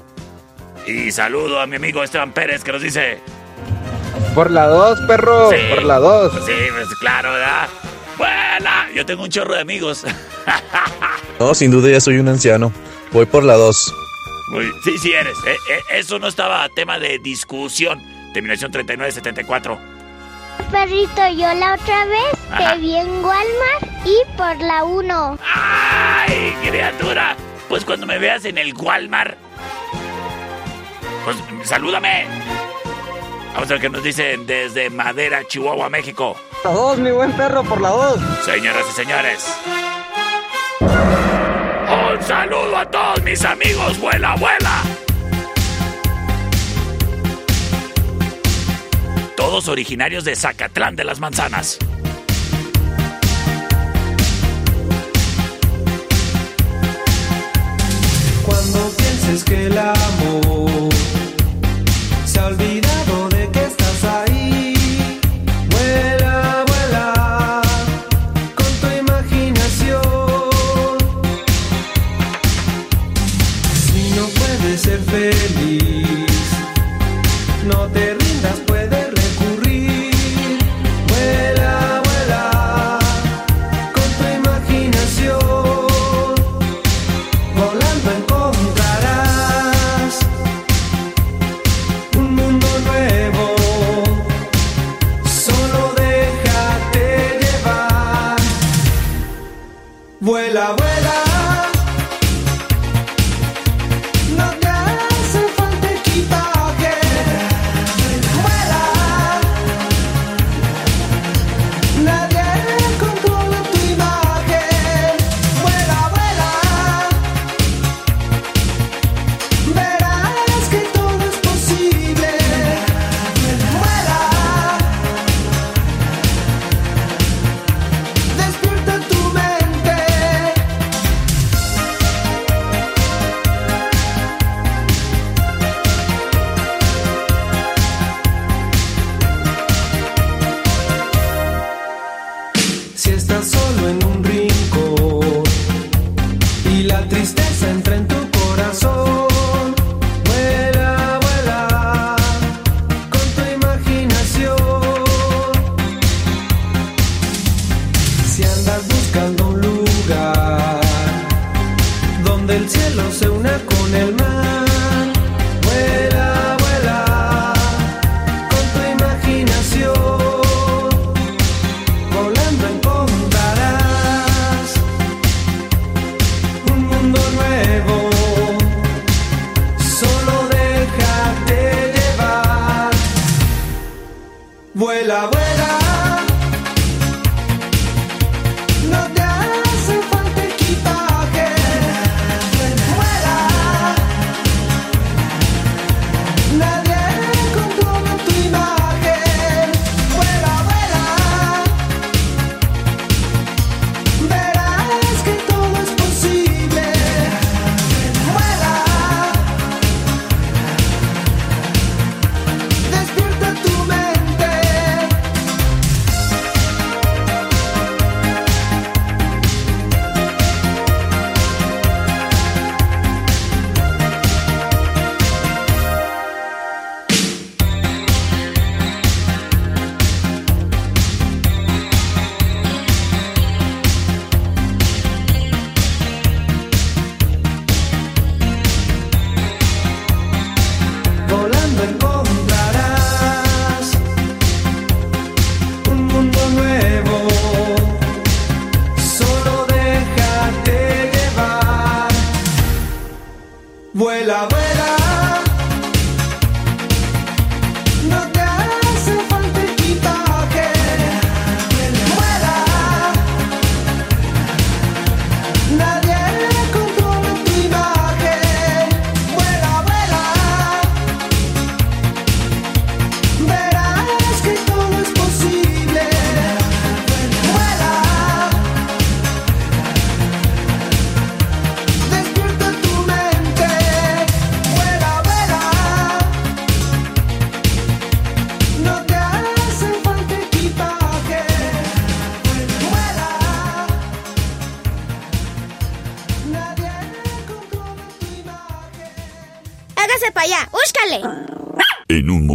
Y saludo a mi amigo Esteban Pérez que nos dice. Por la 2, perro. Sí. Por la 2. Sí, pues claro, ¿verdad? ¡Vuela! Yo tengo un chorro de amigos. No, sin duda ya soy un anciano. Voy por la 2. Muy- sí, sí eres. Eh, eh, eso no estaba tema de discusión. Terminación 3974. Perrito, yo la otra vez Ajá. te vi en Walmart y por la 1. ¡Ay, criatura! Pues cuando me veas en el Walmart, pues salúdame. Vamos a ver qué nos dicen desde Madera, Chihuahua, México. La 2, mi buen perro, por la 2. Señoras y señores. Un saludo a todos mis amigos, vuela, vuela. Todos originarios de Zacatlán de las Manzanas. Cuando pienses que el amor se ha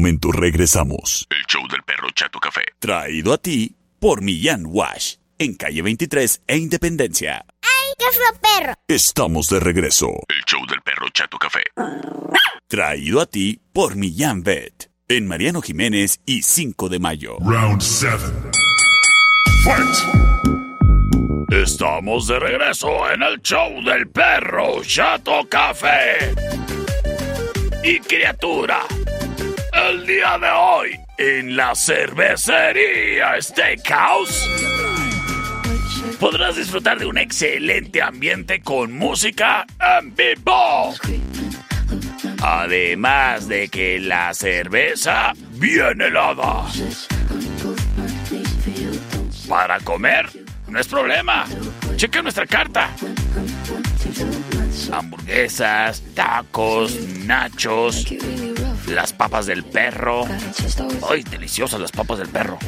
momento regresamos. El show del perro Chato Café. Traído a ti por Millán Wash. En calle 23 e Independencia. ¡Ay, qué fue perro! Estamos de regreso. El show del perro Chato Café. Traído a ti por Millán Vet. En Mariano Jiménez y 5 de mayo. Round 7. Fight! Estamos de regreso en el show del perro Chato Café. Y criatura, el día de hoy en la cervecería Steakhouse podrás disfrutar de un excelente ambiente con música en vivo. Además de que la cerveza viene helada. Para comer, no es problema. Checa nuestra carta. Hamburguesas, tacos, nachos, las papas del perro. ¡Ay, deliciosas las papas del perro!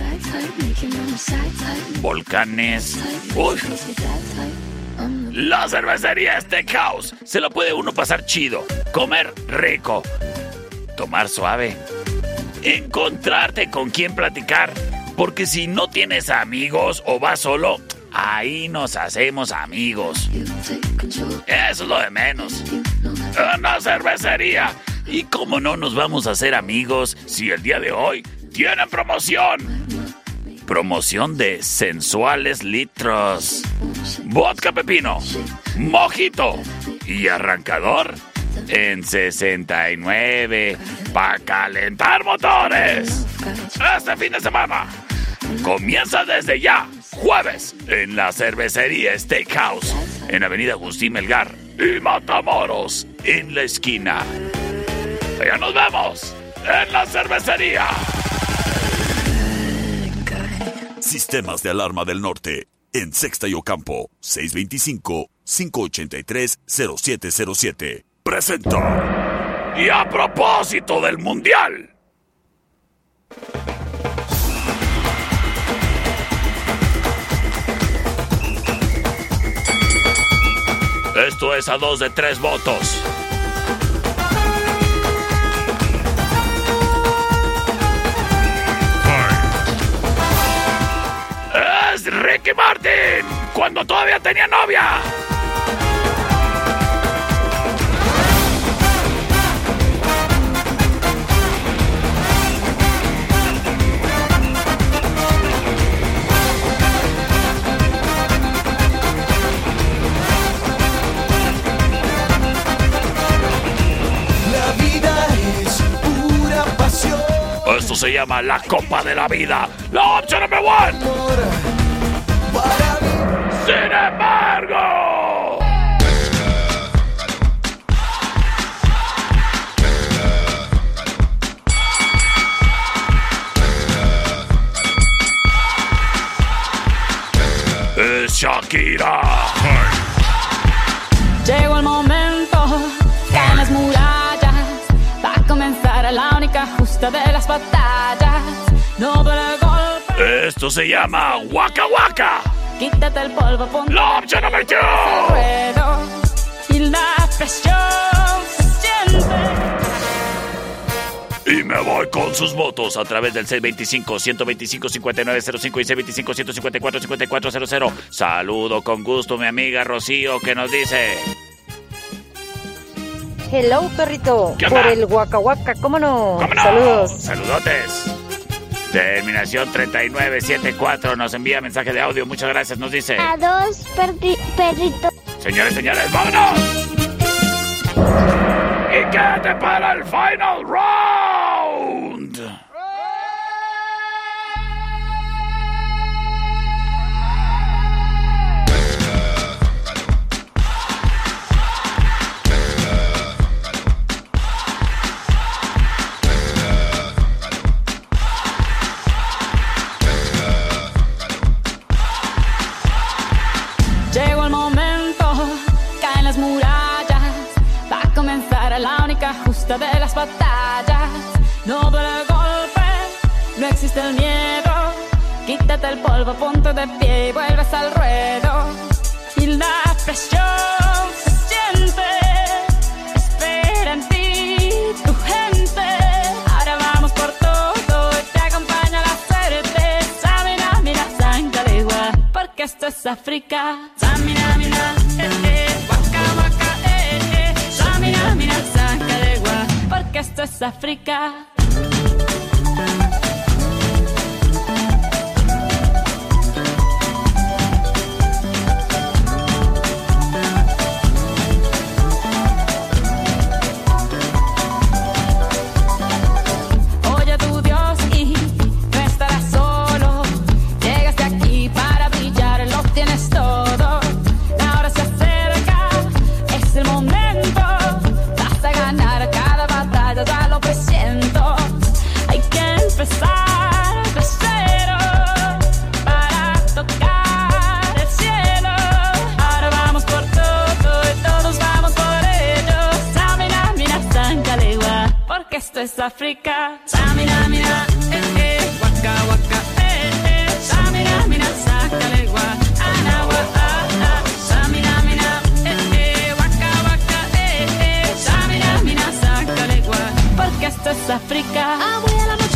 Volcanes. ¡Uy! La cervecería Steakhouse. Se lo puede uno pasar chido, comer rico, tomar suave, encontrarte con quien platicar. Porque si no tienes amigos o vas solo, ahí nos hacemos amigos. Eso es lo de menos. En la cervecería. ¿Y cómo no nos vamos a hacer amigos si el día de hoy tienen promoción? Promoción de sensuales litros. Vodka pepino, mojito y arrancador en 69 para calentar motores. Este fin de semana comienza desde ya, jueves, en la cervecería Steakhouse, en Avenida Agustín Melgar y Matamoros, en la esquina. Allá nos vemos en la cervecería. Sistemas de alarma del norte. En Sexta y Ocampo. 625-583-0707. Presenta. Y a propósito del Mundial. Esto es a dos de tres votos. Ricky Martin, cuando todavía tenía novia. La vida es pura pasión. Esto se llama la Copa de la Vida. La opción number one. Embargo. Es Shakira. Llegó el momento, caen las murallas, va a comenzar la única justa de las batallas. No duele el golpe, Esto se llama Waka Waka. Quítate el polvo, ponte La opción número el two. ruedo y la presión se siente. Y me voy con sus votos a través del 625-125-5905 y 625-154-5400. Saludo con gusto mi amiga Rocío que nos dice... Hello, perrito. ¿Qué onda? Por el Waka Waka, ¿cómo no? ¿Cómo no? Saludos. Saludotes. Terminación 3974 nos envía mensaje de audio. Muchas gracias. Nos dice... A dos perri- perritos. Señores, señores, vámonos. Y quédate para el final round. Quítate el polvo, ponte de pie y vuelves al ruedo. Y la presión se siente, espera en ti tu gente. Ahora vamos por todo y te acompaña la suerte. Samina, mira, sangalegua, porque esto es África. Samina, mira, eh, eh, waka, waka, eh, eh. Samina, mira, sangalegua, porque esto es África. África. Samina, mira, eh, eh, waka, waka, eh, eh. Samina, mira, sangalegua, anawa, ah, ah. Samina, mira, eh, eh, waka, waka, eh, eh. Samina, mira, sangalegua, porque esto es África. I'm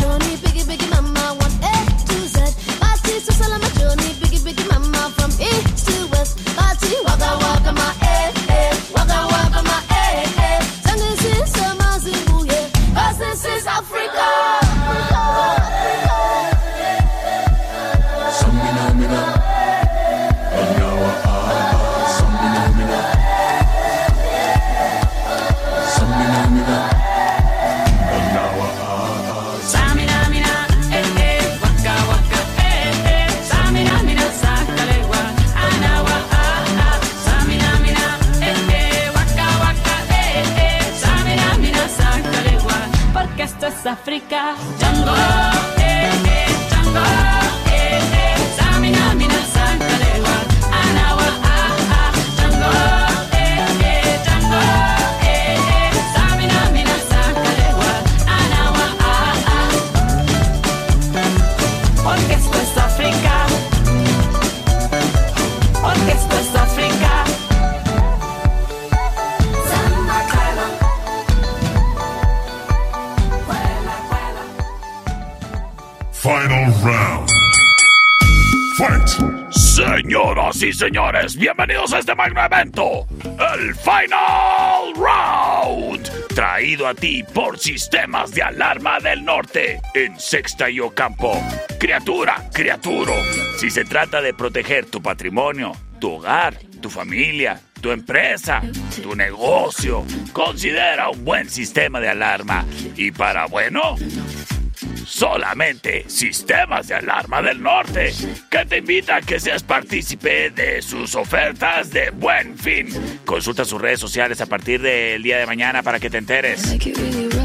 África. Señores, bienvenidos a este magno evento, el Final Round, traído a ti por Sistemas de Alarma del Norte, en Sexta y Ocampo. Criatura, criaturo, si se trata de proteger tu patrimonio, tu hogar, tu familia, tu empresa, tu negocio, considera un buen sistema de alarma. Y para bueno, solamente Sistemas de Alarma del Norte, que te invita a que seas partícipe de sus ofertas de buen fin. Consulta sus redes sociales a partir del día de mañana para que te enteres.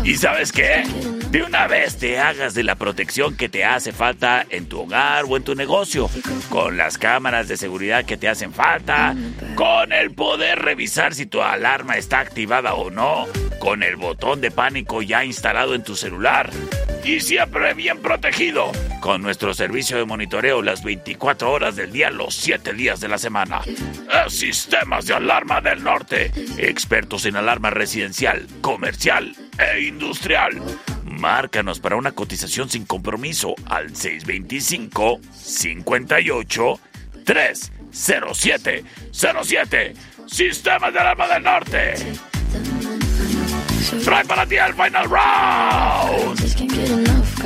¿Y sabes qué? De una vez te hagas de la protección que te hace falta en tu hogar o en tu negocio, con las cámaras de seguridad que te hacen falta, con el poder revisar si tu alarma está activada o no, con el botón de pánico ya instalado en tu celular y siempre bien protegido con nuestro servicio de monitoreo las 24 horas del día, los 7 días de la semana. Es Sistemas de Alarma del Norte, expertos en alarma residencial, comercial e industrial. Márcanos para una cotización sin compromiso al 625 58 307 07 Sistemas de Alarma del Norte. Trae para ti el final round.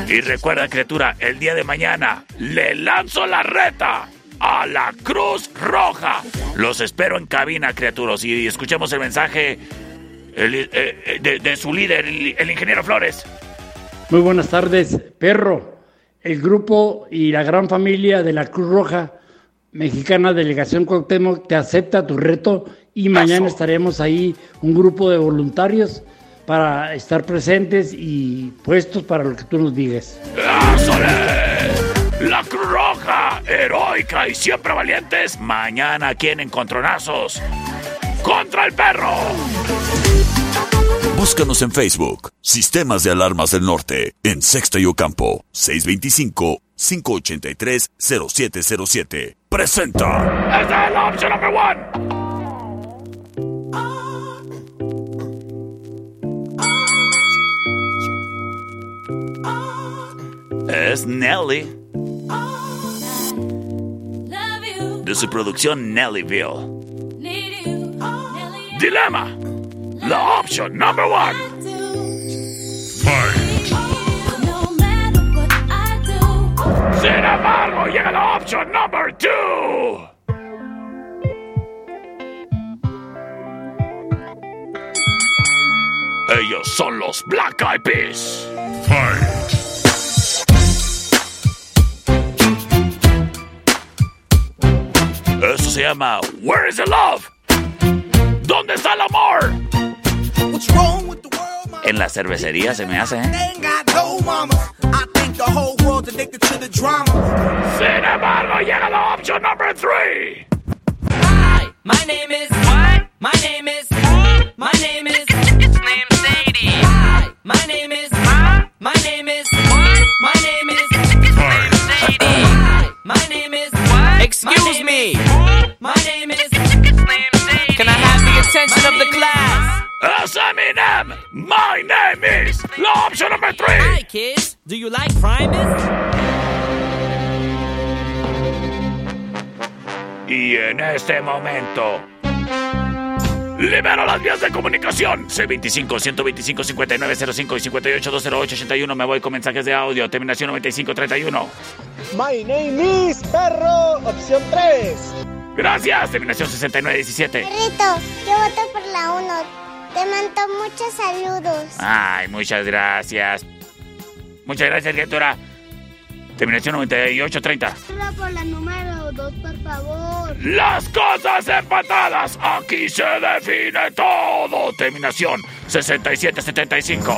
Y recuerda, criatura, el día de mañana le lanzo la reta a la Cruz Roja. Los espero en cabina, criaturas, y escuchemos el mensaje el- eh, eh, de, de su líder, el, el ingeniero Flores. Muy buenas tardes, perro. El grupo y la gran familia de la Cruz Roja Mexicana Delegación Cuauhtémoc te acepta tu reto y mañana estaremos ahí un grupo de voluntarios para estar presentes y puestos para lo que tú nos digas. La Cruz Roja, heroica y siempre valientes, mañana aquí en Encontronazos. Contra el perro. Búscanos en Facebook, Sistemas de Alarmas del Norte, en Sexta y Ocampo, 625-583-0707. Presenta. Esta es la opción number one. Es Nelly. De su producción Nellyville. Dilema. La opción number one. Sin embargo, llega la opción number two. Ellos son los Black Eyed Peas. Eso se llama Where is the Love? ¿Dónde está el amor? En la cervecería se me hace, ¿eh? Ain't got no mama. I think the whole world's the drama. Sin embargo, llega la opción number three. My name is what? My name is My name is It's named Sadie. Hi. My name is My name is what? My name is Excuse me. My name is It's named Sadie. Can I have the attention of the class? Es Eminem. My name is la opción number three. Hi kids. Do you like Primus? Y en este momento libero las vías de comunicación. C25 125 5905 y 58 208 81 me voy con mensajes de audio. Terminación 9531 My name is Perro, opción 3. gracias. Terminación 6917 Perrito, yo voto por la 1. Te mando muchos saludos. ay muchas gracias. Muchas gracias criatura. Terminación 9830 Solo por la número 2, por favor. Las cosas empatadas, aquí se define todo. Terminación 6775.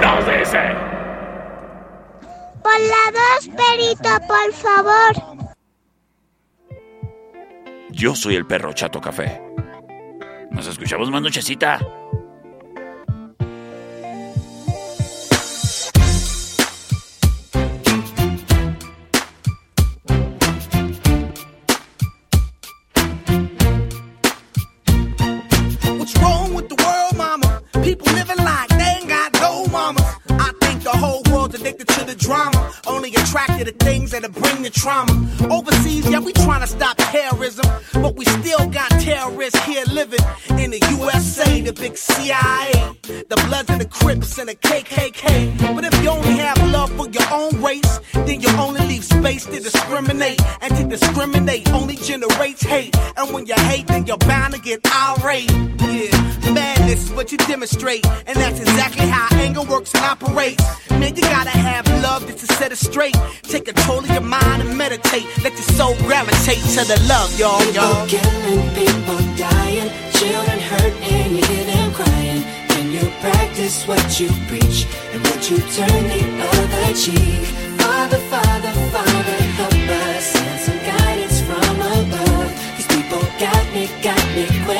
Nos dice. Por la 2, Perito, por favor. Yo soy el perro Chato Café. Nos escuchamos más nochecita. Yeah, madness is what you demonstrate, and that's exactly how anger works and operates. Man, you gotta have love just to set it straight. Take control of your mind and meditate. Let your soul gravitate to the love, y'all, y'all. People killing, people dying, children hurt and you hear them crying. Can you practice what you preach and what you turn the other cheek. Father, Father, Father, help us. Send some guidance from above. These people got me, got me questioning.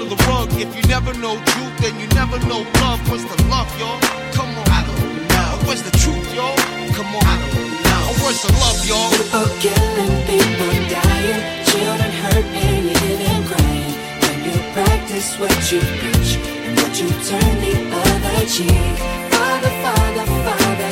If you never know truth, then you never know love. What's the love, y'all? Come on. I don't know. Where's the truth, y'all? Come on. I don't know. Oh, Where's the love, y'all? People killing, people dying, children hurt and hear them crying. When you practice what you preach and what you turn the other cheek. Father, Father, Father,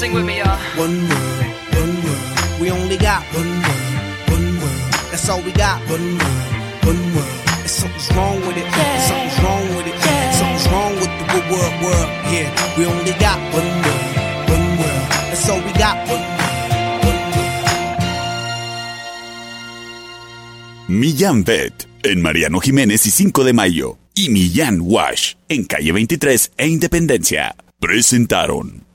Sing with me, y'all. One world, one world. We only got one world, one world. That's all we got. One world, one world. And something's wrong with it. Something's wrong with it. Something's wrong with the good world, world. Yeah, we only got one world, one world. That's all we got. One world. Millán Vet en Mariano Jiménez y 5 de Mayo. Y Millán Wash en calle 23 e Independencia. Presentaron.